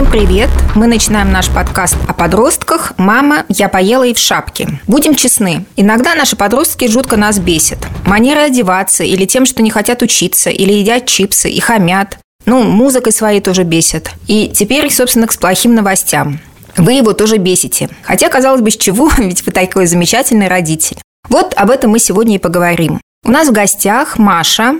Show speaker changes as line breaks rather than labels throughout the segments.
Всем привет! Мы начинаем наш подкаст о подростках «Мама, я поела и в шапке». Будем честны, иногда наши подростки жутко нас бесят. Манеры одеваться или тем, что не хотят учиться, или едят чипсы и хамят. Ну, музыкой своей тоже бесят. И теперь, собственно, к плохим новостям. Вы его тоже бесите. Хотя, казалось бы, с чего, ведь вы такой замечательный родитель. Вот об этом мы сегодня и поговорим. У нас в гостях Маша,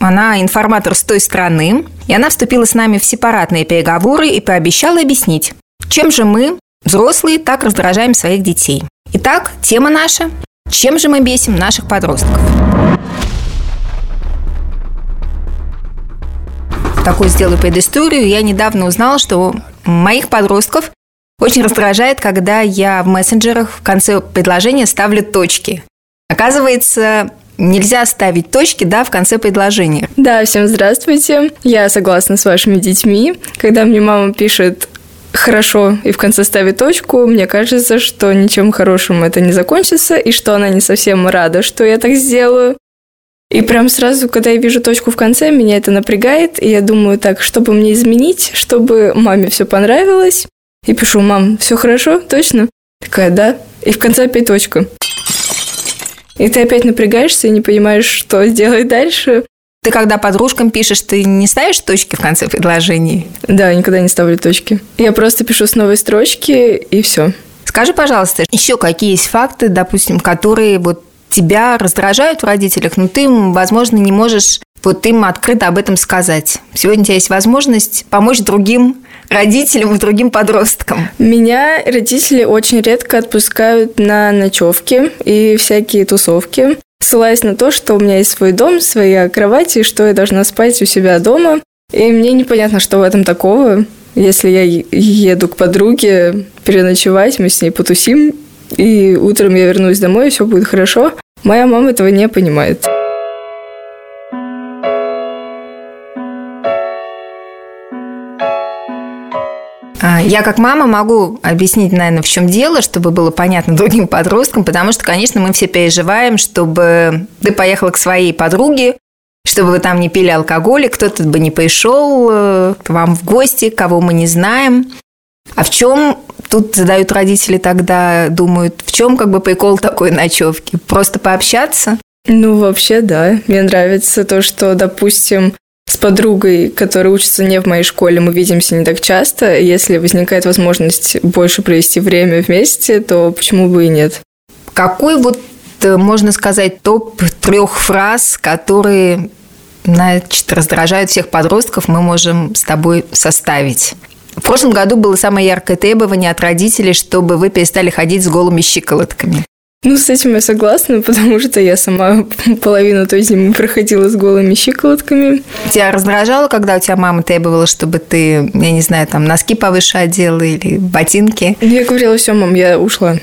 она информатор с той страны, и она вступила с нами в сепаратные переговоры и пообещала объяснить, чем же мы, взрослые, так раздражаем своих детей. Итак, тема наша – чем же мы бесим наших подростков? Такую сделаю предысторию. Я недавно узнала, что моих подростков очень раздражает, когда я в мессенджерах в конце предложения ставлю точки. Оказывается, Нельзя ставить точки, да, в конце предложения.
Да, всем здравствуйте. Я согласна с вашими детьми. Когда мне мама пишет хорошо и в конце ставит точку, мне кажется, что ничем хорошим это не закончится, и что она не совсем рада, что я так сделаю. И прям сразу, когда я вижу точку в конце, меня это напрягает, и я думаю, так, чтобы мне изменить, чтобы маме все понравилось. И пишу, мам, все хорошо, точно? Такая, да. И в конце опять точка. И ты опять напрягаешься и не понимаешь, что сделать дальше.
Ты когда подружкам пишешь, ты не ставишь точки в конце предложений?
Да, никогда не ставлю точки. Я просто пишу с новой строчки и все.
Скажи, пожалуйста, еще какие есть факты, допустим, которые вот тебя раздражают в родителях, но ты, возможно, не можешь вот им открыто об этом сказать. Сегодня у тебя есть возможность помочь другим родителям и другим подросткам?
Меня родители очень редко отпускают на ночевки и всякие тусовки, ссылаясь на то, что у меня есть свой дом, своя кровать, и что я должна спать у себя дома. И мне непонятно, что в этом такого. Если я еду к подруге переночевать, мы с ней потусим, и утром я вернусь домой, и все будет хорошо. Моя мама этого не понимает.
Я как мама могу объяснить, наверное, в чем дело, чтобы было понятно другим подросткам, потому что, конечно, мы все переживаем, чтобы ты поехала к своей подруге, чтобы вы там не пили алкоголь, кто-то бы не пришел э, к вам в гости, кого мы не знаем. А в чем тут задают родители тогда, думают, в чем как бы прикол такой ночевки? Просто пообщаться?
Ну, вообще, да. Мне нравится то, что, допустим, с подругой, которая учится не в моей школе, мы видимся не так часто. Если возникает возможность больше провести время вместе, то почему бы и нет?
Какой вот, э, можно сказать, топ трех фраз, которые значит, раздражают всех подростков, мы можем с тобой составить? В прошлом году было самое яркое требование от родителей, чтобы вы перестали ходить с голыми щиколотками.
Ну, с этим я согласна, потому что я сама половину той зимы проходила с голыми щиколотками.
Тебя раздражало, когда у тебя мама требовала, чтобы ты, я не знаю, там носки повыше одела или ботинки?
Я говорила, все, мам, я ушла.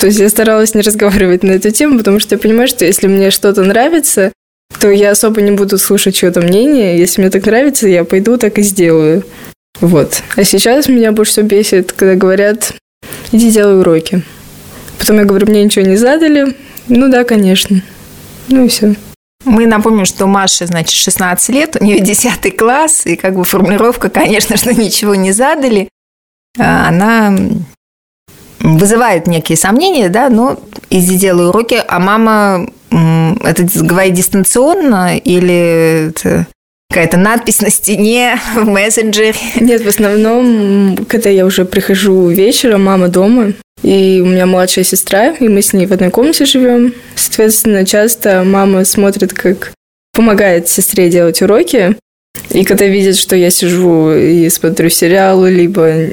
То есть я старалась не разговаривать на эту тему, потому что я понимаю, что если мне что-то нравится, то я особо не буду слушать чье-то мнение. Если мне так нравится, я пойду так и сделаю. Вот. А сейчас меня больше всего бесит, когда говорят, иди делай уроки. Потом я говорю, мне ничего не задали. Ну да, конечно. Ну и все.
Мы напомним, что Маше, значит, 16 лет, у нее 10 класс, и как бы формулировка, конечно, что ничего не задали, а она вызывает некие сомнения, да, но иди делай уроки, а мама это говорит дистанционно или это какая-то надпись на стене в мессенджере?
Нет, в основном, когда я уже прихожу вечером, мама дома, и у меня младшая сестра, и мы с ней в одной комнате живем. Соответственно, часто мама смотрит, как помогает сестре делать уроки. И когда видит, что я сижу и смотрю сериал, либо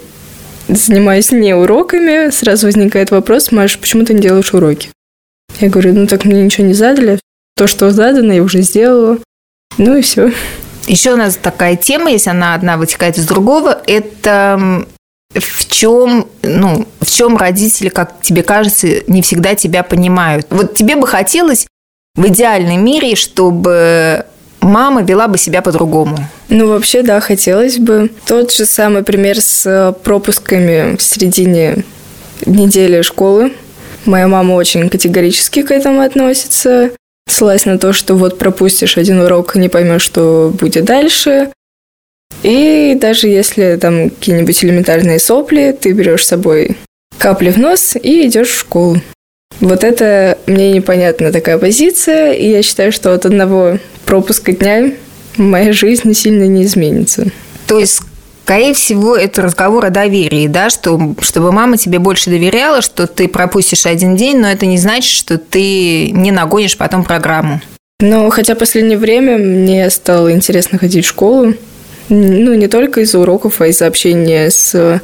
занимаюсь не уроками, сразу возникает вопрос, Маша, почему ты не делаешь уроки? Я говорю, ну так мне ничего не задали. То, что задано, я уже сделала. Ну и все.
Еще у нас такая тема, если она одна вытекает из другого, это в чем, ну, в чем родители, как тебе кажется, не всегда тебя понимают. Вот тебе бы хотелось в идеальном мире, чтобы мама вела бы себя по-другому.
Ну, вообще, да, хотелось бы. Тот же самый пример с пропусками в середине недели школы. Моя мама очень категорически к этому относится, ссылаясь на то, что вот пропустишь один урок не поймешь, что будет дальше. И даже если там какие-нибудь элементарные сопли, ты берешь с собой капли в нос и идешь в школу. Вот это мне непонятна такая позиция, и я считаю, что от одного пропуска дня моя жизнь сильно не изменится.
То есть Скорее всего, это разговор о доверии, да, что, чтобы мама тебе больше доверяла, что ты пропустишь один день, но это не значит, что ты не нагонишь потом программу.
Ну, хотя в последнее время мне стало интересно ходить в школу. Ну, не только из-за уроков, а из-за общения с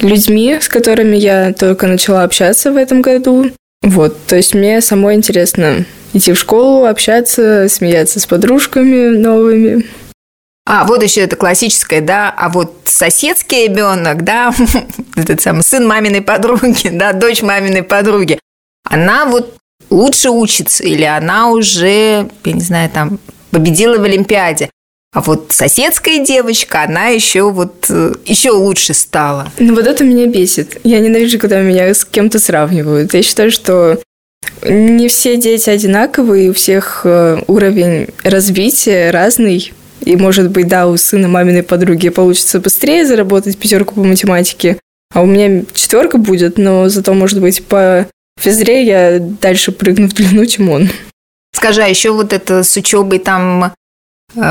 людьми, с которыми я только начала общаться в этом году. Вот, то есть мне самой интересно идти в школу, общаться, смеяться с подружками новыми.
А, вот еще это классическое, да, а вот соседский ребенок, да, этот самый сын маминой подруги, да, дочь маминой подруги, она вот лучше учится, или она уже, я не знаю, там, победила в Олимпиаде. А вот соседская девочка, она еще вот э, еще лучше стала.
Ну вот это меня бесит. Я ненавижу, когда меня с кем-то сравнивают. Я считаю, что не все дети одинаковые, у всех э, уровень развития разный. И, может быть, да, у сына маминой подруги получится быстрее заработать пятерку по математике, а у меня четверка будет, но зато, может быть, по физре я дальше прыгну в длину, чем он.
Скажи, а еще вот это с учебой там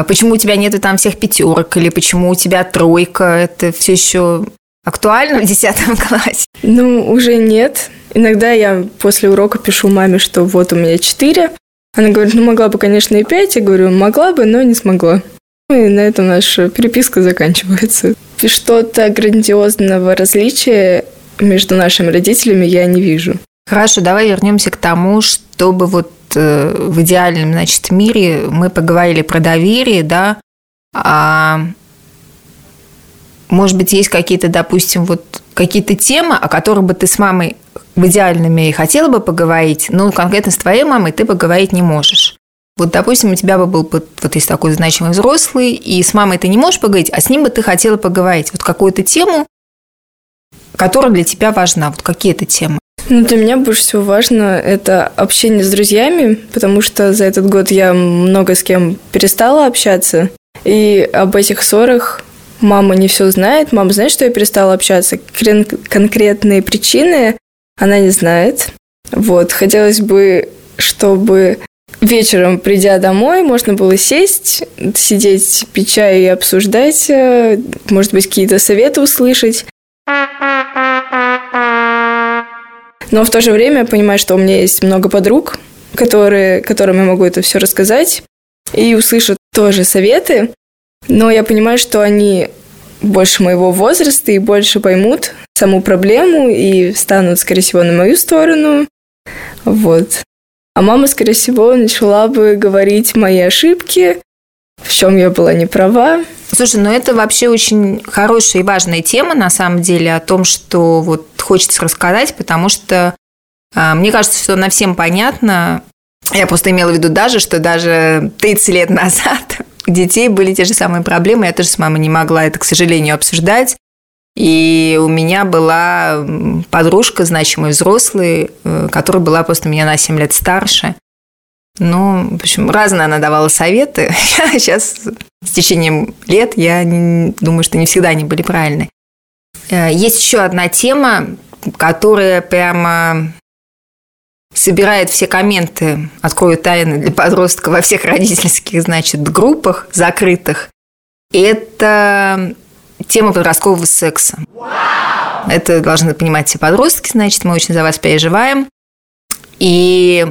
Почему у тебя нету там всех пятерок или почему у тебя тройка? Это все еще актуально в 10 классе?
Ну, уже нет. Иногда я после урока пишу маме, что вот у меня 4. Она говорит, ну могла бы, конечно, и 5. Я говорю, могла бы, но не смогла. И на этом наша переписка заканчивается. Что-то грандиозного различия между нашими родителями я не вижу.
Хорошо, давай вернемся к тому, чтобы вот в идеальном, значит, мире мы поговорили про доверие, да, а может быть, есть какие-то, допустим, вот какие-то темы, о которых бы ты с мамой в идеальном мире хотела бы поговорить, но конкретно с твоей мамой ты поговорить не можешь. Вот, допустим, у тебя бы был вот есть такой значимый взрослый, и с мамой ты не можешь поговорить, а с ним бы ты хотела поговорить. Вот какую-то тему, которая для тебя важна. Вот какие это темы?
Ну, для меня больше всего важно это общение с друзьями, потому что за этот год я много с кем перестала общаться. И об этих ссорах мама не все знает. Мама знает, что я перестала общаться. Конкретные причины она не знает. Вот, хотелось бы, чтобы вечером, придя домой, можно было сесть, сидеть, пить чай и обсуждать, э, может быть, какие-то советы услышать. Но в то же время понимать, что у меня есть много подруг, которые, которым я могу это все рассказать, и услышат тоже советы, но я понимаю, что они больше моего возраста и больше поймут саму проблему и станут, скорее всего, на мою сторону. Вот. А мама, скорее всего, начала бы говорить мои ошибки, в чем я была не права.
Слушай, ну это вообще очень хорошая и важная тема, на самом деле, о том, что вот хочется рассказать, потому что а, мне кажется, что она всем понятна. Я просто имела в виду даже, что даже 30 лет назад у детей были те же самые проблемы. Я тоже с мамой не могла это, к сожалению, обсуждать. И у меня была подружка, значимый взрослый, э, которая была просто меня на 7 лет старше. Ну, в общем, разные она давала советы. Сейчас с течением лет я думаю, что не всегда они были правильны. Э, есть еще одна тема, которая прямо собирает все комменты, открою тайны для подростка во всех родительских, значит, группах закрытых. Это тема подросткового секса. Wow! Это должны понимать все подростки, значит, мы очень за вас переживаем. И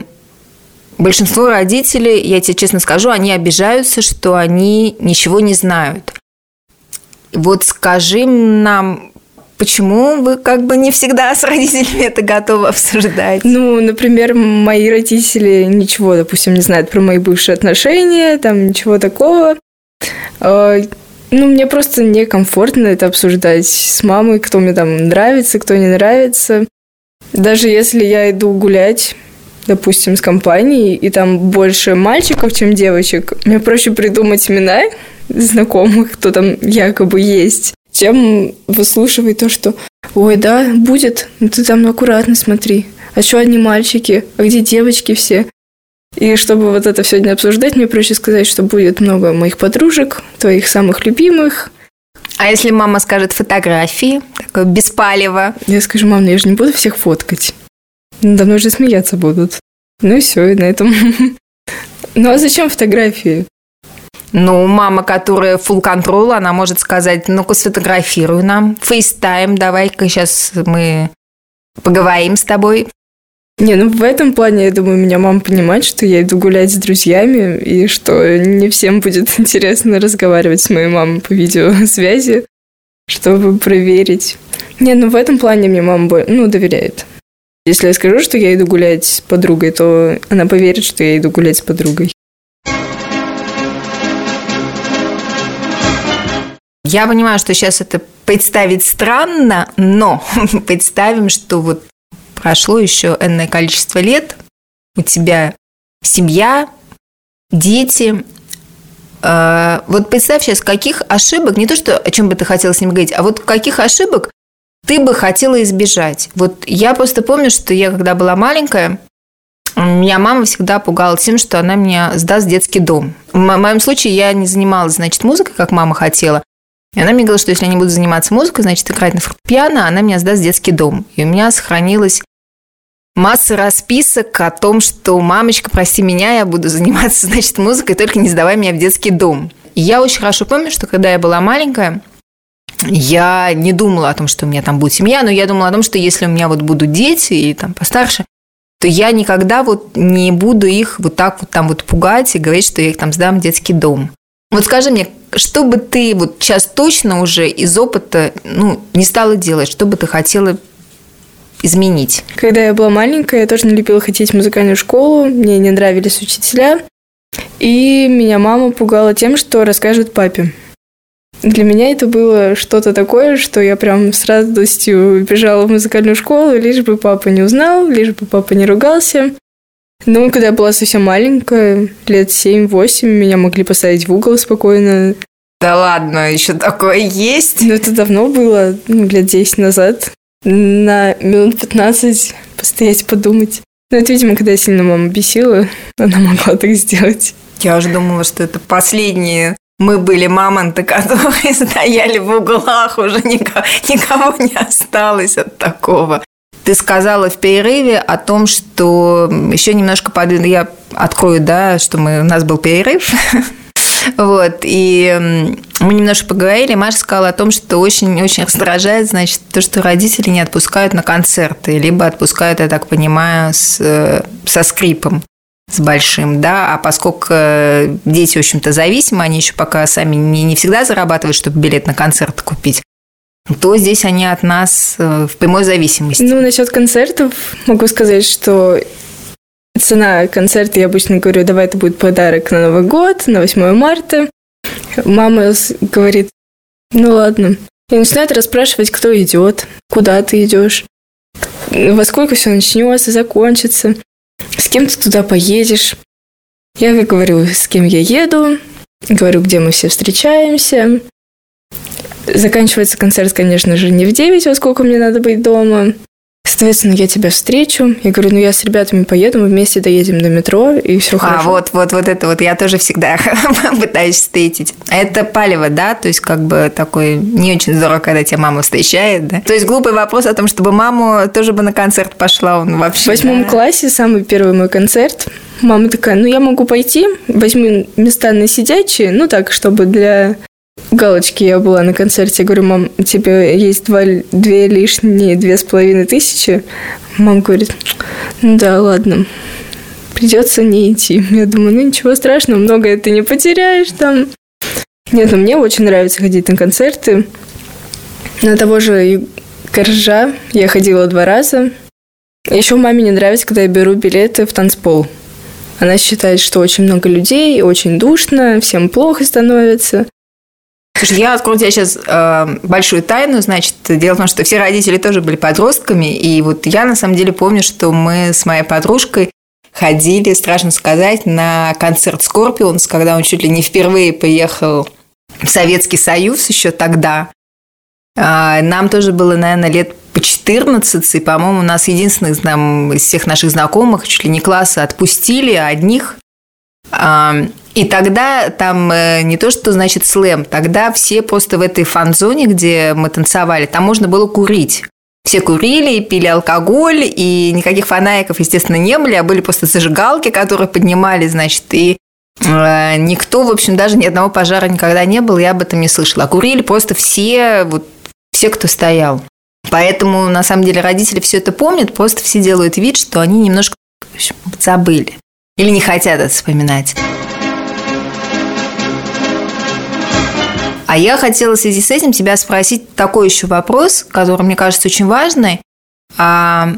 большинство родителей, я тебе честно скажу, они обижаются, что они ничего не знают. Вот скажи нам, Почему вы как бы не всегда с родителями это готовы обсуждать?
Ну, например, мои родители ничего, допустим, не знают про мои бывшие отношения, там ничего такого. А, ну, мне просто некомфортно это обсуждать с мамой, кто мне там нравится, кто не нравится. Даже если я иду гулять, допустим, с компанией, и там больше мальчиков, чем девочек, мне проще придумать имена знакомых, кто там якобы есть, чем выслушивать то, что «Ой, да, будет, но ты там аккуратно смотри, а что одни мальчики, а где девочки все?» И чтобы вот это все не обсуждать, мне проще сказать, что будет много моих подружек, твоих самых любимых,
А если мама скажет фотографии, такое беспалево?
Я скажу, мам, ну я же не буду всех фоткать. Надо мной же смеяться будут. Ну и все, и на этом. Ну а зачем фотографии?
Ну, мама, которая full control, она может сказать, ну-ка сфотографируй нам, FaceTime, давай-ка сейчас мы поговорим с тобой.
Не, ну в этом плане, я думаю, меня мама понимает, что я иду гулять с друзьями, и что не всем будет интересно разговаривать с моей мамой по видеосвязи, чтобы проверить. Не, ну в этом плане мне мама ну, доверяет. Если я скажу, что я иду гулять с подругой, то она поверит, что я иду гулять с подругой.
Я понимаю, что сейчас это представить странно, но представим, что вот прошло еще энное количество лет, у тебя семья, дети. Э, вот представь сейчас, каких ошибок, не то, что о чем бы ты хотела с ним говорить, а вот каких ошибок ты бы хотела избежать? Вот я просто помню, что я, когда была маленькая, меня мама всегда пугала тем, что она меня сдаст в детский дом. В моем случае я не занималась, значит, музыкой, как мама хотела. И она мне говорила, что если я не буду заниматься музыкой, значит, играть на фортепиано, она меня сдаст в детский дом. И у меня сохранилась масса расписок о том, что мамочка, прости меня, я буду заниматься, значит, музыкой, только не сдавай меня в детский дом. И я очень хорошо помню, что когда я была маленькая, я не думала о том, что у меня там будет семья, но я думала о том, что если у меня вот будут дети и там постарше, то я никогда вот не буду их вот так вот там вот пугать и говорить, что я их там сдам в детский дом. Вот скажи мне, что бы ты вот сейчас точно уже из опыта ну, не стала делать, что бы ты хотела изменить?
Когда я была маленькая, я тоже не любила ходить в музыкальную школу, мне не нравились учителя, и меня мама пугала тем, что расскажет папе. Для меня это было что-то такое, что я прям с радостью бежала в музыкальную школу, лишь бы папа не узнал, лишь бы папа не ругался. Ну, когда я была совсем маленькая, лет 7-8, меня могли поставить в угол спокойно.
Да ладно, еще такое есть?
Ну, это давно было, ну, лет 10 назад. На минут 15 постоять, подумать. Ну, это, видимо, когда я сильно маму бесила, она могла так сделать.
Я уже думала, что это последние мы были мамонты, которые стояли в углах, уже никого, никого не осталось от такого. Ты сказала в перерыве о том, что еще немножко под... я открою, да, что мы... у нас был перерыв. Вот, и мы немножко поговорили, Маша сказала о том, что очень-очень раздражает, значит, то, что родители не отпускают на концерты, либо отпускают, я так понимаю, с, э, со скрипом с большим, да, а поскольку э, дети, в общем-то, зависимы, они еще пока сами не, не всегда зарабатывают, чтобы билет на концерт купить, то здесь они от нас э, в прямой зависимости.
Ну, насчет концертов могу сказать, что цена концерта, я обычно говорю, давай это будет подарок на Новый год, на 8 марта. Мама говорит, ну ладно. И начинает расспрашивать, кто идет, куда ты идешь, во сколько все начнется, закончится с кем ты туда поедешь. Я говорю, с кем я еду, говорю, где мы все встречаемся. Заканчивается концерт, конечно же, не в 9, во сколько мне надо быть дома. Соответственно, я тебя встречу. Я говорю, ну я с ребятами поеду, мы вместе доедем до метро, и все а, хорошо.
А, вот, вот, вот это вот я тоже всегда пытаюсь встретить. Это палево, да? То есть, как бы такой не очень здорово, когда тебя мама встречает, да? То есть, глупый вопрос о том, чтобы маму тоже бы на концерт пошла, он вообще...
В восьмом да? классе самый первый мой концерт. Мама такая, ну я могу пойти, возьму места на сидячие, ну так, чтобы для галочки я была на концерте. Я говорю, мам, у тебя есть два, две лишние, две с половиной тысячи. Мама говорит, ну да, ладно, придется не идти. Я думаю, ну ничего страшного, многое ты не потеряешь там. Нет, ну мне очень нравится ходить на концерты. На того же Коржа я ходила два раза. Еще маме не нравится, когда я беру билеты в танцпол. Она считает, что очень много людей, очень душно, всем плохо становится.
Слушай, я открою тебе сейчас э, большую тайну. Значит, дело в том, что все родители тоже были подростками. И вот я на самом деле помню, что мы с моей подружкой ходили, страшно сказать, на концерт Скорпионс, когда он чуть ли не впервые поехал в Советский Союз еще тогда. Э, нам тоже было, наверное, лет по 14, и, по-моему, у нас единственных нам, из всех наших знакомых, чуть ли не класса, отпустили, а одних И тогда там э, не то, что значит слэм, тогда все просто в этой фан-зоне, где мы танцевали, там можно было курить. Все курили, пили алкоголь, и никаких фонариков, естественно, не были, а были просто зажигалки, которые поднимали, значит, и э, никто, в общем, даже ни одного пожара никогда не было, я об этом не слышала. А курили просто все, вот, все, кто стоял. Поэтому, на самом деле, родители все это помнят, просто все делают вид, что они немножко общем, забыли или не хотят это вспоминать. А я хотела в связи с этим тебя спросить такой еще вопрос, который мне кажется очень важный. А,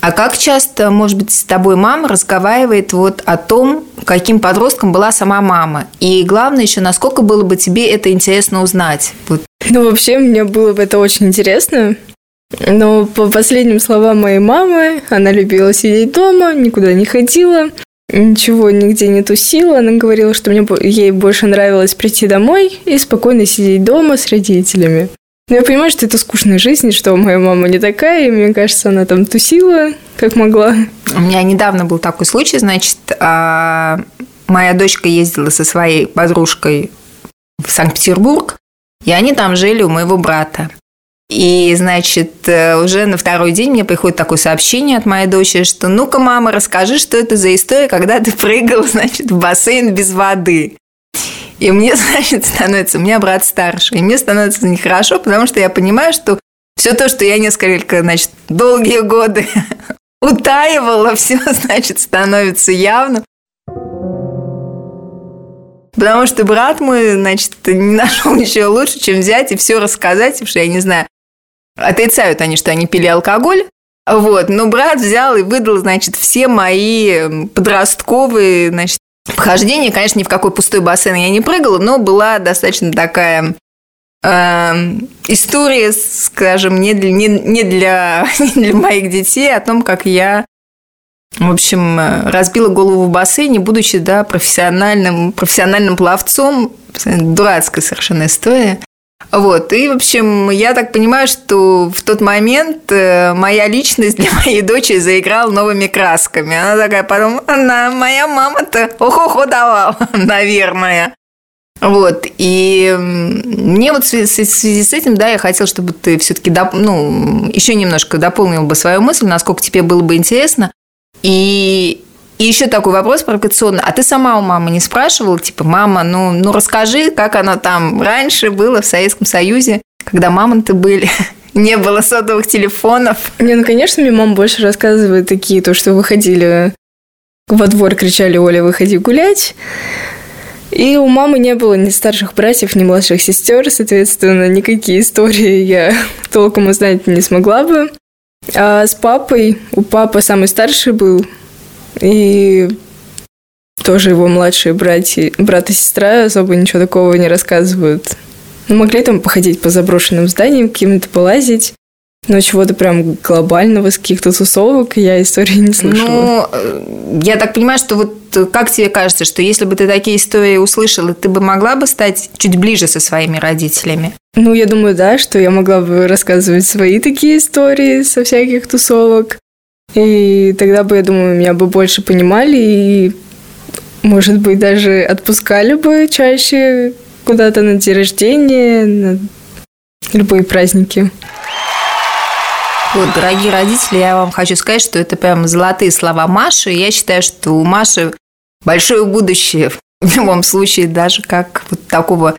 а как часто, может быть, с тобой мама разговаривает вот о том, каким подростком была сама мама? И главное еще, насколько было бы тебе это интересно узнать? Вот.
Ну, вообще, мне было бы это очень интересно. Но по последним словам моей мамы, она любила сидеть дома, никуда не ходила ничего нигде не тусила. Она говорила, что мне, ей больше нравилось прийти домой и спокойно сидеть дома с родителями. Но я понимаю, что это скучная жизнь, что моя мама не такая, и мне кажется, она там тусила, как могла.
У меня недавно был такой случай, значит, а, моя дочка ездила со своей подружкой в Санкт-Петербург, и они там жили у моего брата. И, значит, э, уже на второй день мне приходит такое сообщение от моей дочери, что ну-ка, мама, расскажи, что это за история, когда ты прыгал, значит, в бассейн без воды. И мне, значит, становится, у меня брат старший, и мне становится нехорошо, потому что я понимаю, что все то, что я несколько, значит, долгие годы утаивала, все, значит, становится явным. Потому что брат мой, значит, не нашел ничего лучше, чем взять и все рассказать, потому что я не знаю, Отрицают они, что они пили алкоголь. Вот, но брат взял и выдал, значит, все мои подростковые, значит, похождения. Конечно, ни в какой пустой бассейн я не прыгала, но была достаточно такая э, история, скажем, не для, не, не, для, не для моих детей о том, как я в общем, разбила голову в бассейне, будучи да, профессиональным, профессиональным пловцом. Дурацкая совершенно история. Вот, и, в общем, я так понимаю, что в тот момент э, моя личность для моей дочери заиграла новыми красками. Она такая потом, она, моя мама-то охо-хо давала, наверное. Вот, и мне вот в связи с этим, да, я хотела, чтобы ты все-таки, доп... ну, еще немножко дополнил бы свою мысль, насколько тебе было бы интересно. И и еще такой вопрос провокационный. А ты сама у мамы не спрашивала, типа, мама, ну, ну расскажи, как оно там раньше было в Советском Союзе, когда мамонты были? Не было сотовых телефонов.
Не, ну, конечно, мне мама больше рассказывает такие, то, что выходили во двор, кричали, Оля, выходи гулять. И у мамы не было ни старших братьев, ни младших сестер, соответственно, никакие истории я толком узнать не смогла бы. А с папой, у папы самый старший был, и тоже его младшие братья, брат и сестра особо ничего такого не рассказывают. Ну, могли там походить по заброшенным зданиям, каким-то полазить. Но чего-то прям глобального, с каких-то тусовок я истории не слышала.
Ну, э, я так понимаю, что вот как тебе кажется, что если бы ты такие истории услышала, ты бы могла бы стать чуть ближе со своими родителями?
Ну, я думаю, да, что я могла бы рассказывать свои такие истории со всяких тусовок. И тогда бы, я думаю, меня бы больше понимали и, может быть, даже отпускали бы чаще куда-то на день рождения, на любые праздники.
Вот, дорогие родители, я вам хочу сказать, что это прям золотые слова Маши. Я считаю, что у Маши большое будущее в любом случае, даже как вот такого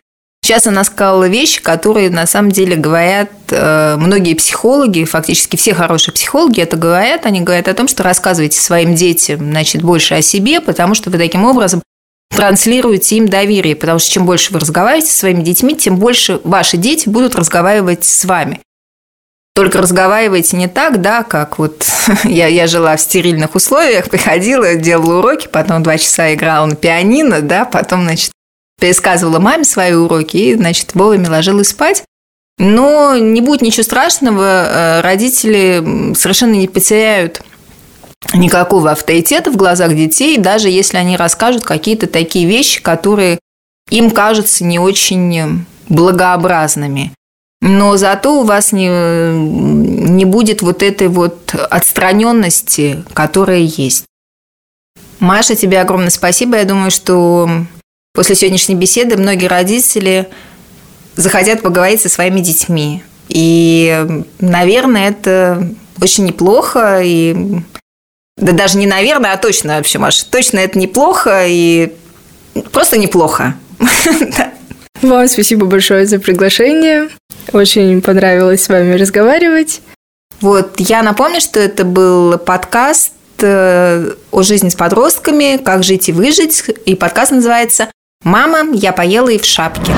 Сейчас она сказала вещи, которые на самом деле говорят э, многие психологи, фактически все хорошие психологи это говорят. Они говорят о том, что рассказывайте своим детям значит, больше о себе, потому что вы таким образом транслируете им доверие, потому что чем больше вы разговариваете со своими детьми, тем больше ваши дети будут разговаривать с вами. Только разговаривайте не так, да, как вот я, я жила в стерильных условиях, приходила, делала уроки, потом два часа играла на пианино, да, потом, значит, пересказывала маме свои уроки и, значит, вовремя ложилась спать. Но не будет ничего страшного, э, родители совершенно не потеряют никакого авторитета в глазах детей, даже если они расскажут какие-то такие вещи, которые им кажутся не очень благообразными. Но зато у вас не, не будет вот этой вот отстраненности, которая есть. Маша, тебе огромное спасибо. Я думаю, что после сегодняшней беседы многие родители захотят поговорить со своими детьми. И, наверное, это очень неплохо. И да даже не наверное, а точно вообще, Маша. Точно это неплохо и просто неплохо.
Вам спасибо большое за приглашение. Очень понравилось с вами разговаривать.
Вот, я напомню, что это был подкаст э, о жизни с подростками, как жить и выжить. И подкаст называется «Мама, я поела и в шапке».